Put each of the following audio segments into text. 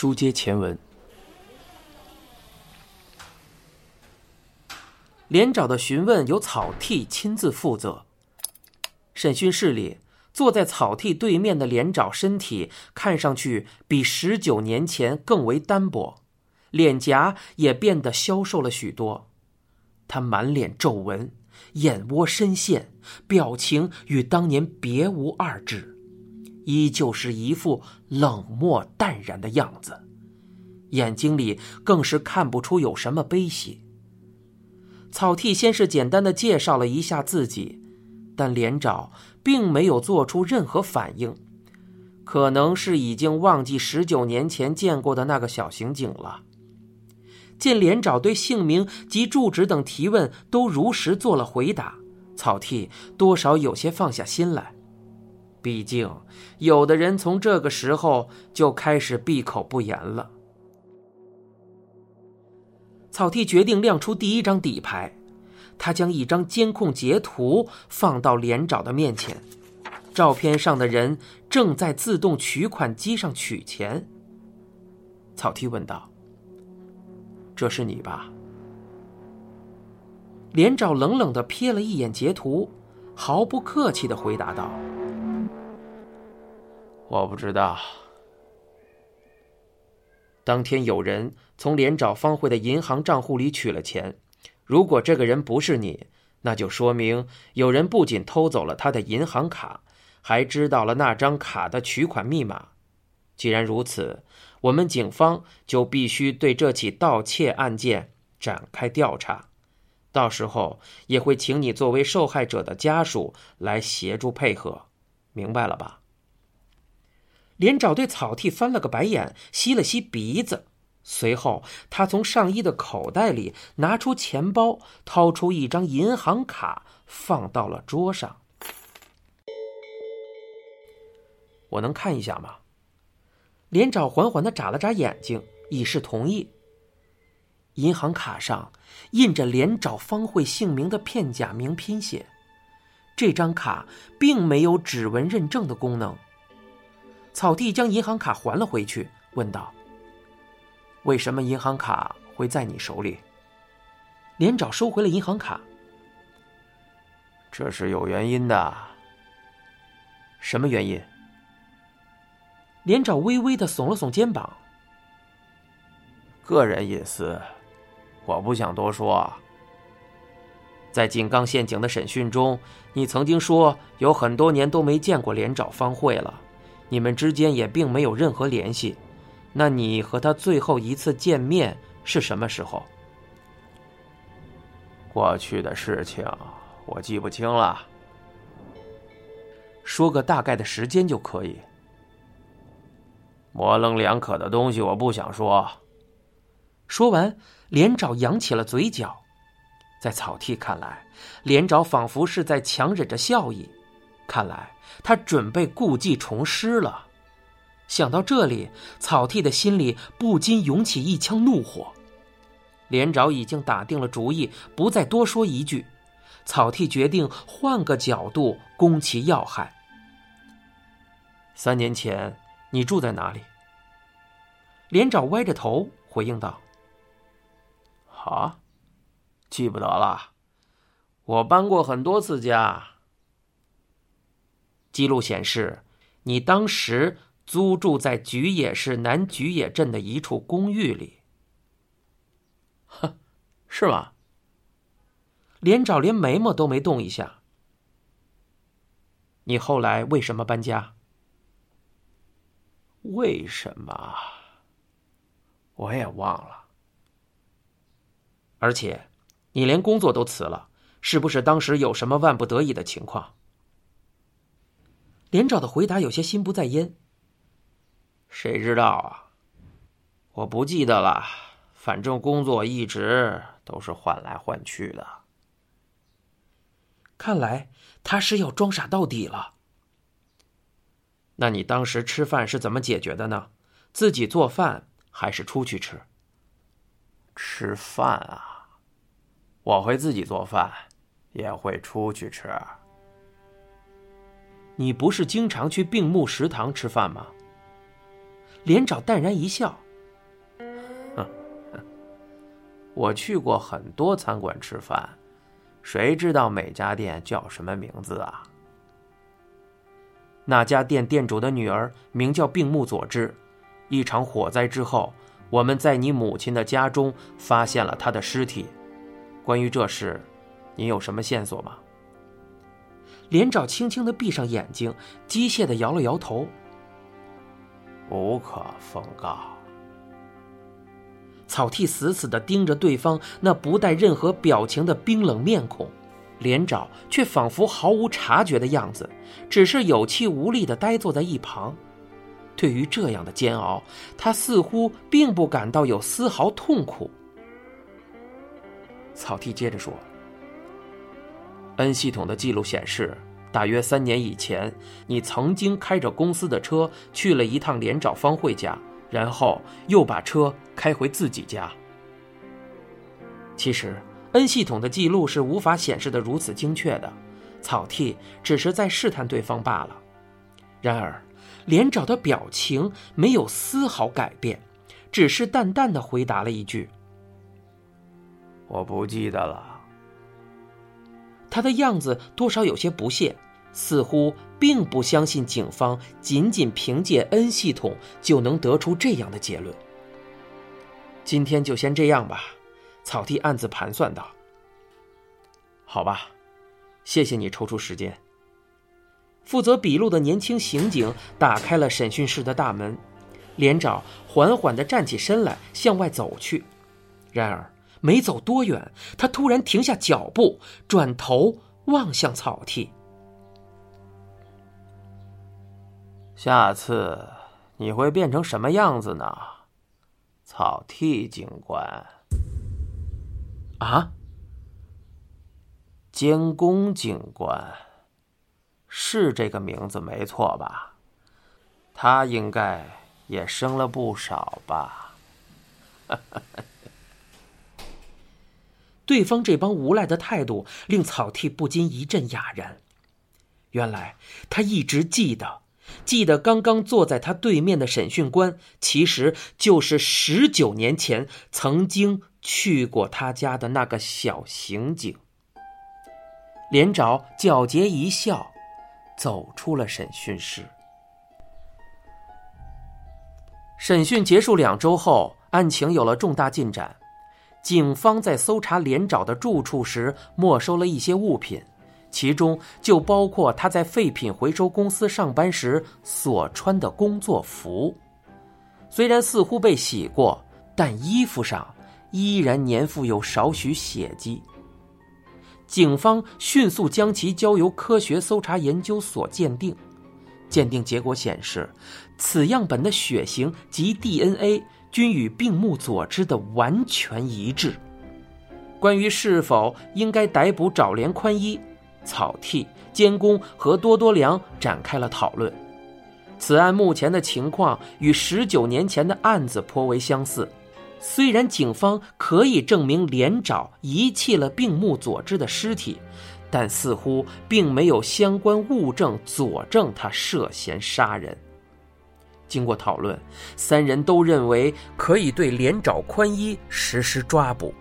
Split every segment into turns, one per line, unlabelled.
书接前文，连长的询问由草剃亲自负责。审讯室里，坐在草剃对面的连长身体看上去比十九年前更为单薄，脸颊也变得消瘦了许多。他满脸皱纹，眼窝深陷，表情与当年别无二致。依旧是一副冷漠淡然的样子，眼睛里更是看不出有什么悲喜。草剃先是简单的介绍了一下自己，但连长并没有做出任何反应，可能是已经忘记十九年前见过的那个小刑警了。见连长对姓名及住址等提问都如实做了回答，草剃多少有些放下心来。毕竟，有的人从这个时候就开始闭口不言了。草剃决定亮出第一张底牌，他将一张监控截图放到连长的面前，照片上的人正在自动取款机上取钱。草剃问道：“这是你吧？”连长冷冷的瞥了一眼截图，毫不客气的回答道。我不知道。当天有人从连长方慧的银行账户里取了钱，如果这个人不是你，那就说明有人不仅偷走了他的银行卡，还知道了那张卡的取款密码。既然如此，我们警方就必须对这起盗窃案件展开调查，到时候也会请你作为受害者的家属来协助配合，明白了吧？连长对草剃翻了个白眼，吸了吸鼻子，随后他从上衣的口袋里拿出钱包，掏出一张银行卡，放到了桌上。我能看一下吗？连长缓缓的眨了眨眼睛，以示同意。银行卡上印着连长方慧姓名的片假名拼写，这张卡并没有指纹认证的功能。草地将银行卡还了回去，问道：“为什么银行卡会在你手里？”连长收回了银行卡。这是有原因的。什么原因？连长微微的耸了耸肩膀。个人隐私，我不想多说。在井冈陷阱的审讯中，你曾经说有很多年都没见过连长方慧了。你们之间也并没有任何联系，那你和他最后一次见面是什么时候？过去的事情我记不清了，说个大概的时间就可以。模棱两可的东西我不想说。说完，连长扬起了嘴角，在草剃看来，连长仿佛是在强忍着笑意。看来他准备故技重施了。想到这里，草剃的心里不禁涌起一腔怒火。连长已经打定了主意，不再多说一句。草剃决定换个角度攻其要害。三年前，你住在哪里？连长歪着头回应道：“啊，记不得了。我搬过很多次家。”记录显示，你当时租住在菊野市南菊野镇的一处公寓里。哼，是吗？连长连眉毛都没动一下。你后来为什么搬家？为什么？我也忘了。而且，你连工作都辞了，是不是当时有什么万不得已的情况？连长的回答有些心不在焉。谁知道啊？我不记得了，反正工作一直都是换来换去的。看来他是要装傻到底了。那你当时吃饭是怎么解决的呢？自己做饭还是出去吃？吃饭啊，我会自己做饭，也会出去吃。你不是经常去病木食堂吃饭吗？连长淡然一笑：“
我去过很多餐馆吃饭，谁知道每家店叫什么名字啊？那家店店主的女儿名叫病木佐治。一场火灾之后，我们在你母亲的家中发现了她的尸体。关于这事，你有什么线索吗？”
连长轻轻的闭上眼睛，机械的摇了摇头。
无可奉告。
草剃死死的盯着对方那不带任何表情的冰冷面孔，连长却仿佛毫无察觉的样子，只是有气无力的呆坐在一旁。对于这样的煎熬，他似乎并不感到有丝毫痛苦。
草剃接着说：“N 系统的记录显示，大约三年以前，你曾经开着公司的车去了一趟连长方慧家，然后又把车开回自己家。
其实，N 系统的记录是无法显示的如此精确的，草剃只是在试探对方罢了。然而。”连长的表情没有丝毫改变，只是淡淡的回答了一句：“
我不记得了。”
他的样子多少有些不屑，似乎并不相信警方仅仅凭借 N 系统就能得出这样的结论。今天就先这样吧，草地暗自盘算道。
好吧，谢谢你抽出时间。
负责笔录的年轻刑警打开了审讯室的大门，连长缓缓地站起身来向外走去。然而，没走多远，他突然停下脚步，转头望向草剃：“
下次你会变成什么样子呢，草剃警官？”
啊，
监工警官。是这个名字没错吧？他应该也生了不少吧？
对方这帮无赖的态度令草剃不禁一阵哑然。原来他一直记得，记得刚刚坐在他对面的审讯官，其实就是十九年前曾经去过他家的那个小刑警。连长皎洁一笑。走出了审讯室。审讯结束两周后，案情有了重大进展。警方在搜查连长的住处时，没收了一些物品，其中就包括他在废品回收公司上班时所穿的工作服。虽然似乎被洗过，但衣服上依然粘附有少许血迹。警方迅速将其交由科学搜查研究所鉴定，鉴定结果显示，此样本的血型及 DNA 均与病木佐之的完全一致。关于是否应该逮捕沼连宽一、草剃、监工和多多良展开了讨论。此案目前的情况与十九年前的案子颇为相似。虽然警方可以证明连找遗弃了病木佐之的尸体，但似乎并没有相关物证佐证他涉嫌杀人。经过讨论，三人都认为可以对连长宽一实施抓捕。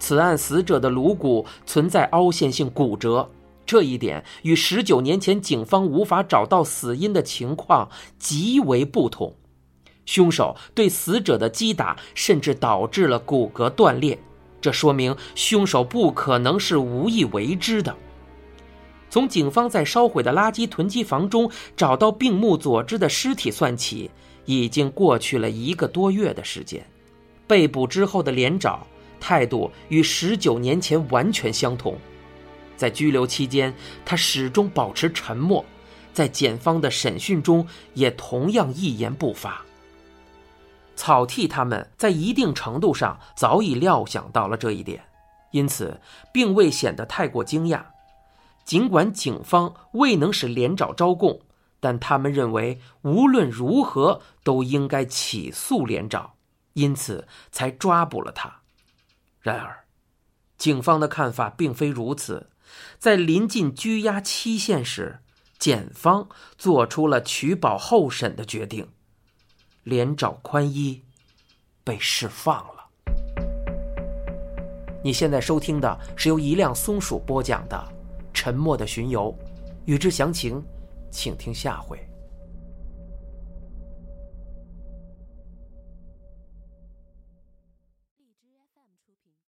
此案死者的颅骨存在凹陷性骨折，这一点与十九年前警方无法找到死因的情况极为不同。凶手对死者的击打，甚至导致了骨骼断裂，这说明凶手不可能是无意为之的。从警方在烧毁的垃圾囤积房中找到病木佐之的尸体算起，已经过去了一个多月的时间。被捕之后的连长态度与十九年前完全相同，在拘留期间，他始终保持沉默，在检方的审讯中也同样一言不发。草剃他们在一定程度上早已料想到了这一点，因此并未显得太过惊讶。尽管警方未能使连长招供，但他们认为无论如何都应该起诉连长，因此才抓捕了他。然而，警方的看法并非如此。在临近拘押期限时，检方做出了取保候审的决定。连长宽一被释放了。你现在收听的是由一辆松鼠播讲的《沉默的巡游》，与之详情，请听下回。